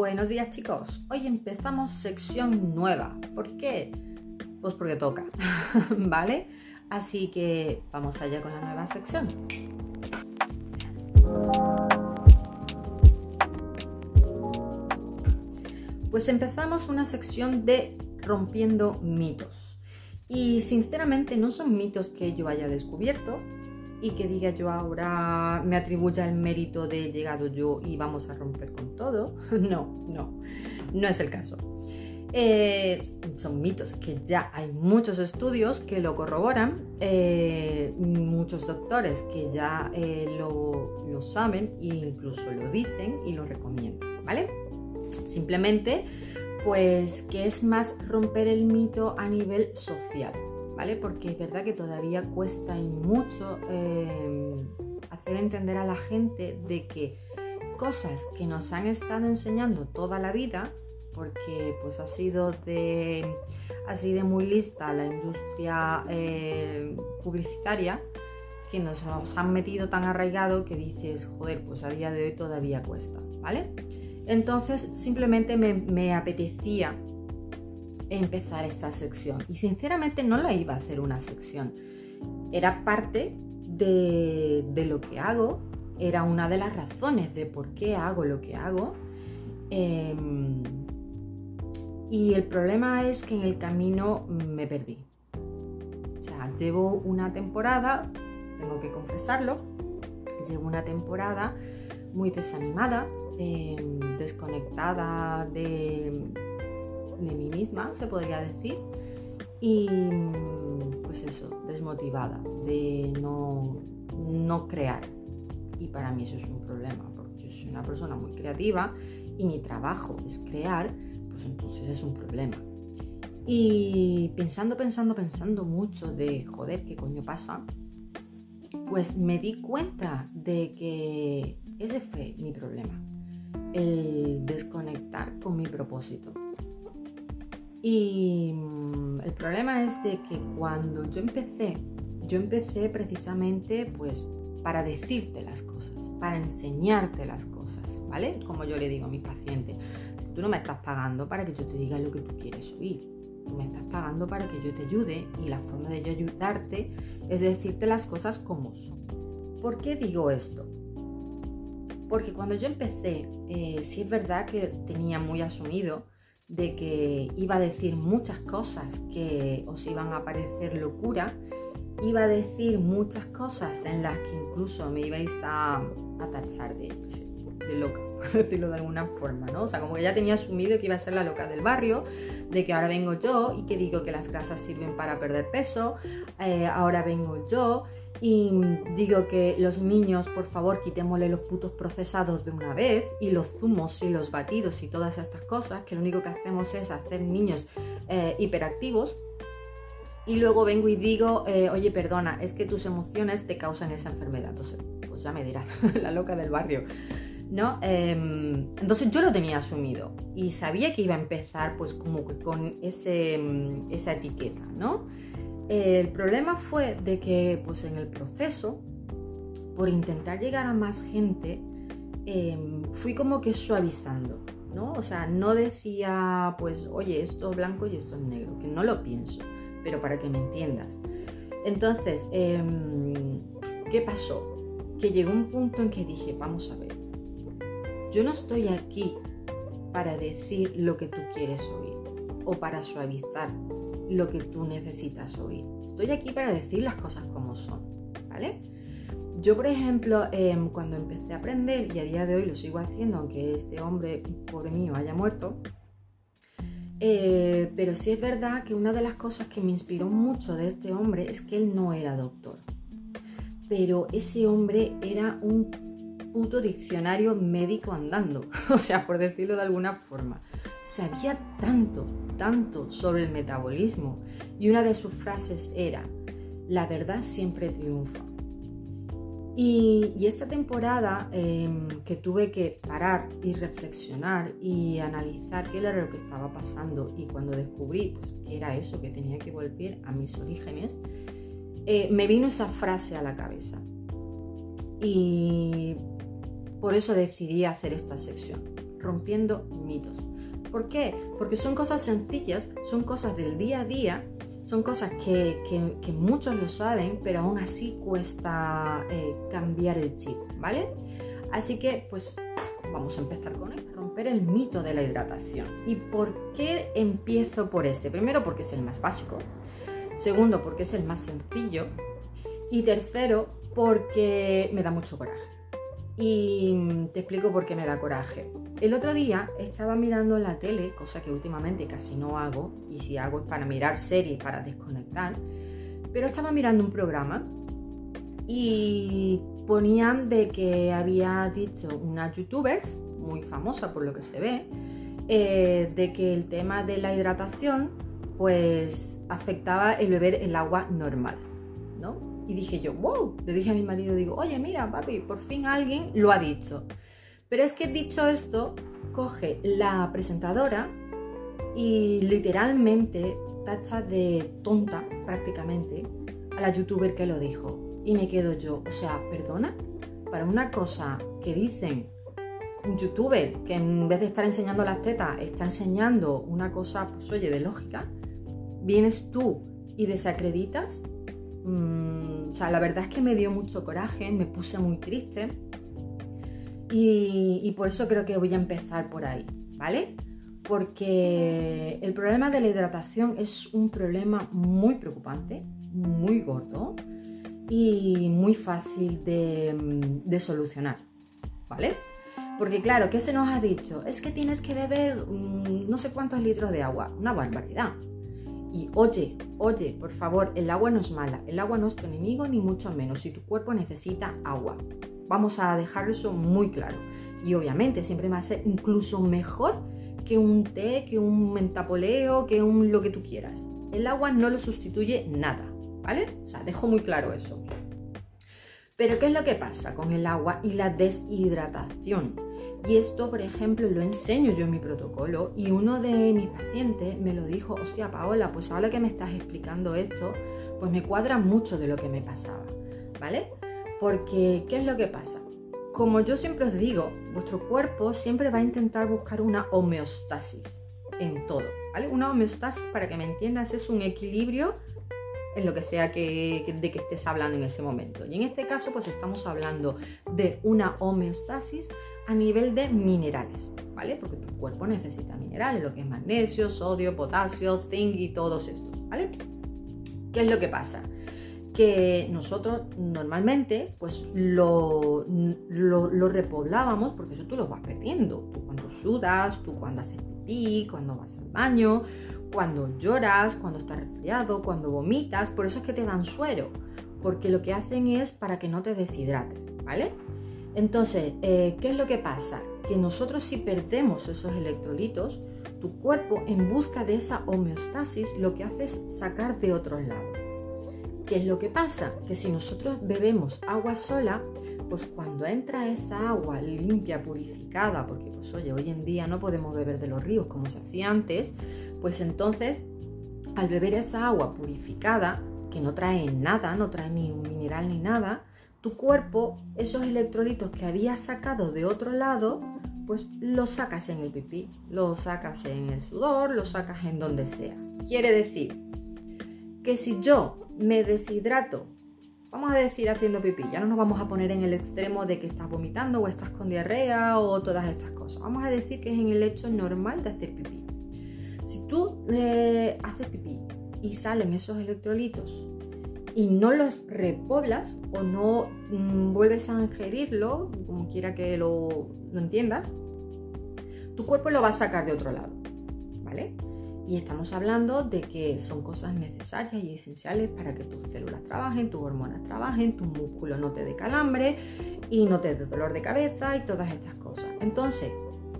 Buenos días chicos, hoy empezamos sección nueva. ¿Por qué? Pues porque toca, ¿vale? Así que vamos allá con la nueva sección. Pues empezamos una sección de rompiendo mitos. Y sinceramente no son mitos que yo haya descubierto, y que diga yo ahora me atribuya el mérito de llegado yo y vamos a romper con todo. No, no, no es el caso. Eh, son mitos que ya hay muchos estudios que lo corroboran, eh, muchos doctores que ya eh, lo, lo, saben e incluso lo dicen y lo recomiendan, ¿vale? Simplemente, pues que es más romper el mito a nivel social. Porque es verdad que todavía cuesta y mucho eh, hacer entender a la gente de que cosas que nos han estado enseñando toda la vida, porque pues ha sido de así de muy lista la industria eh, publicitaria, que nos, han metido tan arraigado que dices, joder, pues a día de hoy todavía cuesta, ¿vale? Entonces simplemente me apetecía empezar esta sección. Y sinceramente no la iba a hacer una sección. Era parte de, lo que hago, era una de las razones de por qué hago lo que hago. Em, y el problema es que en el camino me perdí. O sea, llevo una temporada, tengo que confesarlo, llevo una temporada muy desanimada, em, desconectada de, de mí misma, se podría decir. Y pues eso, desmotivada, de no, no crear. Y para mí eso es un problema, porque yo soy una persona muy creativa y mi trabajo es crear, pues entonces es un problema. Y pensando, pensando, pensando mucho de, joder, ¿qué coño pasa? Pues me di cuenta de que ese fue mi problema, el desconectar con mi propósito. Y mm, el problema es de que cuando yo empecé, yo empecé precisamente pues para decirte las cosas, para enseñarte las cosas, ¿vale? Como yo le digo a mis pacientes, tú no me estás pagando para que yo te diga lo que tú quieres oír. Tú me estás pagando para que yo te ayude y la forma de yo ayudarte es decirte las cosas como son. ¿Por qué digo esto? Porque cuando yo empecé, eh, sí es verdad que tenía muy asumido de que iba a decir muchas cosas que os iban a parecer locura, iba a decir muchas cosas en las que incluso me ibais a, tachar de, de loca, por decirlo de alguna forma, ¿no? O sea, como que ya tenía asumido que iba a ser la loca del barrio, de que ahora vengo yo y que digo que las grasas sirven para perder peso, eh, ahora vengo yo y digo que los niños, por favor, quitémosle los putos procesados de una vez y los zumos y los batidos y todas estas cosas, que lo único que hacemos es hacer niños eh, hiperactivos. Y luego vengo y digo, eh, oye, perdona, es que tus emociones te causan esa enfermedad. Entonces, pues ya me dirás, la loca del barrio. ¿No? Em, entonces yo lo tenía asumido y sabía que iba a empezar pues como con ese, esa etiqueta, ¿no? El problema fue de que pues en el proceso, por intentar llegar a más gente, em, fui como que suavizando, ¿no? O sea, no decía pues, oye, esto es blanco y esto es negro, que no lo pienso, pero para que me entiendas. Entonces, em, ¿qué pasó? Que llegó un punto en que dije, vamos a ver, yo no estoy aquí para decir lo que tú quieres oír o para suavizar lo que tú necesitas oír. Estoy aquí para decir las cosas como son, ¿vale? Yo, por ejemplo, em, cuando empecé a aprender, y a día de hoy lo sigo haciendo, aunque este hombre, pobre mío, haya muerto, eh, pero sí es verdad que una de las cosas que me inspiró mucho de este hombre es que él no era doctor. Pero ese hombre era un puto diccionario médico andando, o sea, por decirlo de alguna forma. Sabía tanto, tanto sobre el metabolismo y una de sus frases era, la verdad siempre triunfa. Y, esta temporada em, que tuve que parar y reflexionar y analizar qué era lo que estaba pasando y cuando descubrí pues, que era eso, que tenía que volver a mis orígenes, eh, me vino esa frase a la cabeza. Y por eso decidí hacer esta sección. rompiendo mitos. ¿Por qué? Porque son cosas sencillas, son cosas del día a día, son cosas que, muchos lo saben, pero aún así cuesta eh, cambiar el chip, ¿vale? Así que, pues, vamos a empezar con él, romper el mito de la hidratación. ¿Y por qué empiezo por este? Primero, porque es el más básico. Segundo, porque es el más sencillo. Y tercero, porque me da mucho coraje. Y te explico por qué me da coraje. El otro día estaba mirando la tele, cosa que últimamente casi no hago, y si hago es para mirar series, para desconectar, pero estaba mirando un programa y ponían de que había dicho una youtubers, muy famosa por lo que se ve, eh, de que el tema de la hidratación pues afectaba el beber el agua normal, ¿no? Y dije yo, wow, le dije a mi marido, digo, oye, mira, papi, por fin alguien lo ha dicho. Pero es que dicho esto, coge la presentadora y literalmente tacha de tonta prácticamente a la youtuber que lo dijo. Y me quedo yo, o sea, perdona, para una cosa que dicen un youtuber que en vez de estar enseñando las tetas está enseñando una cosa, pues oye, de lógica, vienes tú y desacreditas. Mm, o sea, la verdad es que me dio mucho coraje, me puse muy triste y, por eso creo que voy a empezar por ahí, ¿vale? Porque el problema de la hidratación es un problema muy preocupante, muy gordo y muy fácil de, solucionar, ¿vale? Porque claro, ¿qué se nos ha dicho? Es que tienes que beber mm, no sé cuántos litros de agua, una barbaridad. Y oye, oye, por favor, el agua no es mala, el agua no es tu enemigo ni mucho menos, si tu cuerpo necesita agua. Vamos a dejar eso muy claro. Y obviamente siempre va a ser incluso mejor que un té, que un mentapoleo, que un lo que tú quieras. El agua no lo sustituye nada, ¿vale? O sea, dejo muy claro eso. Pero ¿qué es lo que pasa con el agua y la deshidratación? Y esto, por ejemplo, lo enseño yo en mi protocolo y uno de mis pacientes me lo dijo, hostia, Paola, pues ahora que me estás explicando esto, pues me cuadra mucho de lo que me pasaba, ¿vale? Porque, ¿qué es lo que pasa? Como yo siempre os digo, vuestro cuerpo siempre va a intentar buscar una homeostasis en todo, ¿vale? Una homeostasis, para que me entiendas, es un equilibrio en lo que sea que, de que estés hablando en ese momento. Y en este caso, pues estamos hablando de una homeostasis a nivel de minerales, ¿vale? Porque tu cuerpo necesita minerales, lo que es magnesio, sodio, potasio, zinc y todos estos, ¿vale? ¿Qué es lo que pasa? Que nosotros normalmente pues lo, lo, repoblábamos porque eso tú lo vas perdiendo. Tú cuando sudas, tú cuando haces pipí, cuando vas al baño, cuando lloras, cuando estás resfriado, cuando vomitas, por eso es que te dan suero, porque lo que hacen es para que no te deshidrates, ¿vale? Entonces, eh, ¿qué es lo que pasa? Que nosotros si perdemos esos electrolitos, tu cuerpo en busca de esa homeostasis lo que hace es sacar de otros lados. ¿Qué es lo que pasa? Que si nosotros bebemos agua sola, pues cuando entra esa agua limpia, purificada, porque pues oye, hoy en día no podemos beber de los ríos como se hacía antes, pues entonces al beber esa agua purificada, que no trae nada, no trae ni un mineral ni nada, tu cuerpo, esos electrolitos que habías sacado de otro lado, pues los sacas en el pipí, los sacas en el sudor, los sacas en donde sea. Quiere decir que si yo me deshidrato, vamos a decir haciendo pipí, ya no nos vamos a poner en el extremo de que estás vomitando o estás con diarrea o todas estas cosas. Vamos a decir que es en el hecho normal de hacer pipí. Si tú eh, haces pipí y salen esos electrolitos y no los repoblas o no mm, vuelves a ingerirlo, como quiera que lo, entiendas, tu cuerpo lo va a sacar de otro lado, ¿vale? Y estamos hablando de que son cosas necesarias y esenciales para que tus células trabajen, tus hormonas trabajen, tu músculo no te dé calambre y no te dé dolor de cabeza y todas estas cosas. Entonces,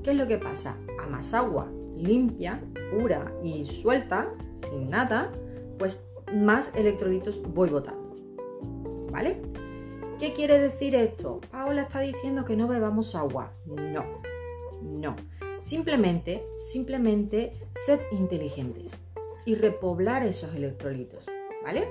¿qué es lo que pasa? A más agua limpia, pura y suelta, sin nada, pues más electrolitos voy botando. ¿Vale? ¿Qué quiere decir esto? Paola está diciendo que no bebamos agua. No, no. Simplemente, simplemente sed inteligentes y repoblar esos electrolitos. ¿Vale?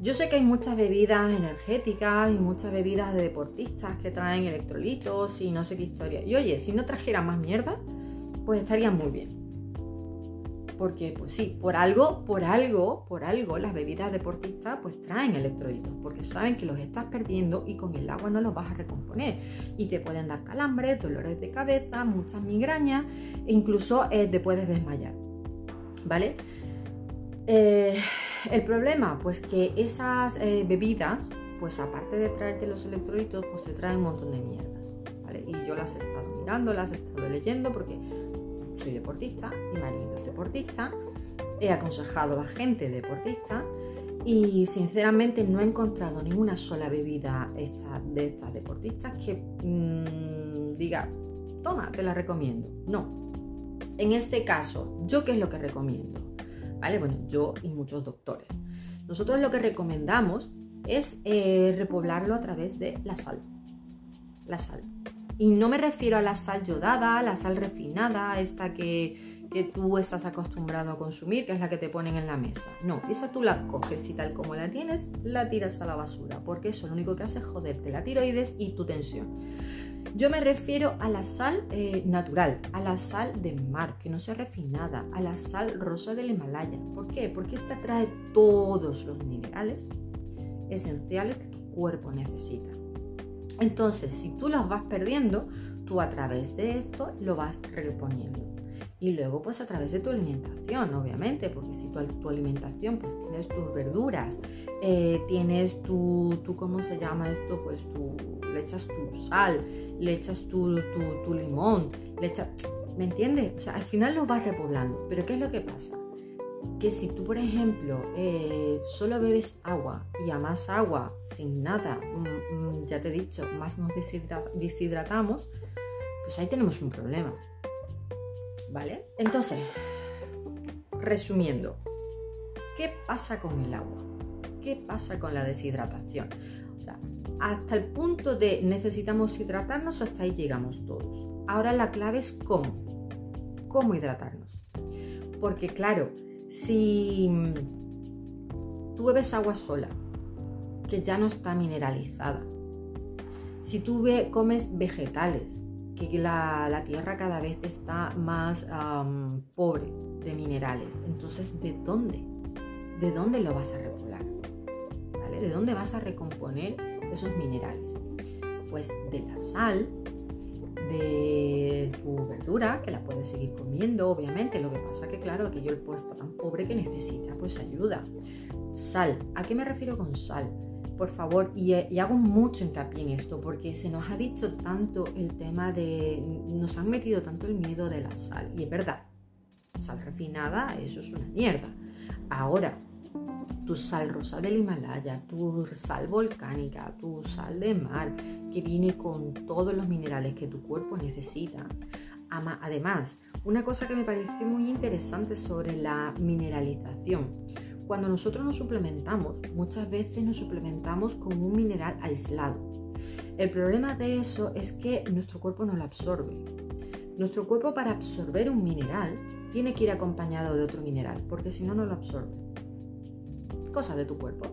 Yo sé que hay muchas bebidas energéticas y muchas bebidas de deportistas que traen electrolitos y no sé qué historia. Y oye, si no trajera más mierda, pues estaría muy bien. Porque, pues sí, por algo, por algo, por algo, las bebidas deportistas pues traen electrolitos, porque saben que los estás perdiendo y con el agua no los vas a recomponer. Y te pueden dar calambres, dolores de cabeza, muchas migrañas e incluso eh, te puedes desmayar. ¿Vale? Eh, el problema, pues que esas eh, bebidas, pues aparte de traerte los electrolitos, pues te traen un montón de mierdas. ¿vale? Y yo las he estado mirando, las he estado leyendo porque soy deportista, mi marido es deportista, he aconsejado a gente deportista y sinceramente no he encontrado ninguna sola bebida de estas deportistas que mmm, diga, toma, te la recomiendo. No. En este caso, ¿yo qué es lo que recomiendo? ¿Vale? Bueno, yo y muchos doctores. Nosotros lo que recomendamos es eh, repoblarlo a través de la sal. La sal. Y no me refiero a la sal yodada, la sal refinada, esta que, que tú estás acostumbrado a consumir, que es la que te ponen en la mesa. No, esa tú la coges y tal como la tienes, la tiras a la basura, porque eso lo único que hace es joderte la tiroides y tu tensión. Yo me refiero a la sal eh, natural, a la sal de mar, que no sea refinada, a la sal rosa del Himalaya. ¿Por qué? Porque esta trae todos los minerales esenciales que tu cuerpo necesita. Entonces, si tú los vas perdiendo, tú a través de esto lo vas reponiendo. Y luego, pues a través de tu alimentación, obviamente, porque si tu, tu alimentación, pues tienes tus verduras, eh, tienes tu, tu, ¿cómo se llama esto? Pues tú le echas tu sal, le echas tu, tu limón, le echas, ¿me entiendes? O sea, al final lo vas repoblando. Pero ¿qué es lo que pasa? Que si tú, por ejemplo, eh, solo bebes agua y a más agua, sin nada, mm, mm, ya te he dicho, más nos deshidratamos, pues ahí tenemos un problema. ¿Vale? Entonces, resumiendo, ¿qué pasa con el agua? ¿Qué pasa con la deshidratación? O sea, hasta el punto de necesitamos hidratarnos, hasta ahí llegamos todos. Ahora la clave es cómo. ¿Cómo hidratarnos? Porque claro, si tú bebes agua sola, que ya no está mineralizada, si tú comes vegetales, que la, tierra cada vez está más pobre de minerales, entonces ¿de dónde? ¿De dónde lo vas a repoblar? ¿De dónde vas a recomponer esos minerales? Pues de la sal, de tu verdura, que la puedes seguir comiendo, obviamente. Lo que pasa que, claro, aquello el puesto tan pobre que necesita, pues ayuda. Sal. ¿A qué me refiero con sal? Por favor, y, y, hago mucho hincapié en esto, porque se nos ha dicho tanto el tema de. Nos han metido tanto el miedo de la sal. Y es verdad, sal refinada, eso es una mierda. Ahora, tu sal rosa del Himalaya, tu sal volcánica, tu sal de mar, que viene con todos los minerales que tu cuerpo necesita. Además, una cosa que me pareció muy interesante sobre la mineralización. Cuando nosotros nos suplementamos, muchas veces nos suplementamos con un mineral aislado. El problema de eso es que nuestro cuerpo no lo absorbe. Nuestro cuerpo para absorber un mineral tiene que ir acompañado de otro mineral, porque si no, no lo absorbe cosas de tu cuerpo.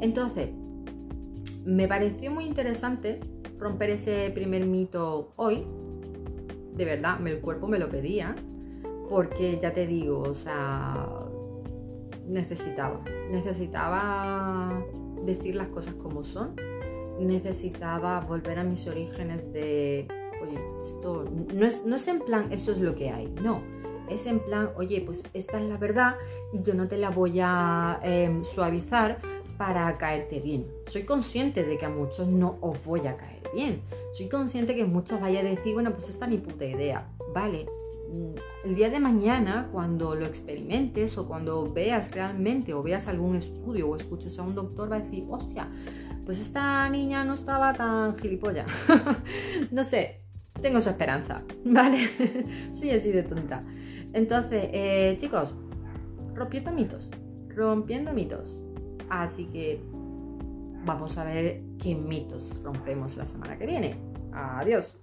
Entonces, me pareció muy interesante romper ese primer mito hoy. De verdad, el cuerpo me lo pedía. Porque ya te digo, o sea, necesitaba. Necesitaba decir las cosas como son. Necesitaba volver a mis orígenes de, oye, esto no es, no es en plan, esto es lo que hay. No, es en plan, oye, pues esta es la verdad y yo no te la voy a em, suavizar para caerte bien. Soy consciente de que a muchos no os voy a caer bien. Soy consciente que muchos vaya a decir, bueno, pues esta es mi puta idea. Vale, mm, el día de mañana, cuando lo experimentes o cuando veas realmente o veas algún estudio o escuches a un doctor, va a decir, hostia, pues esta niña no estaba tan gilipollas. no sé, tengo esa esperanza, ¿vale? Soy así de tonta. Entonces, eh, chicos, rompiendo mitos, rompiendo mitos. Así que vamos a ver qué mitos rompemos la semana que viene. Adiós.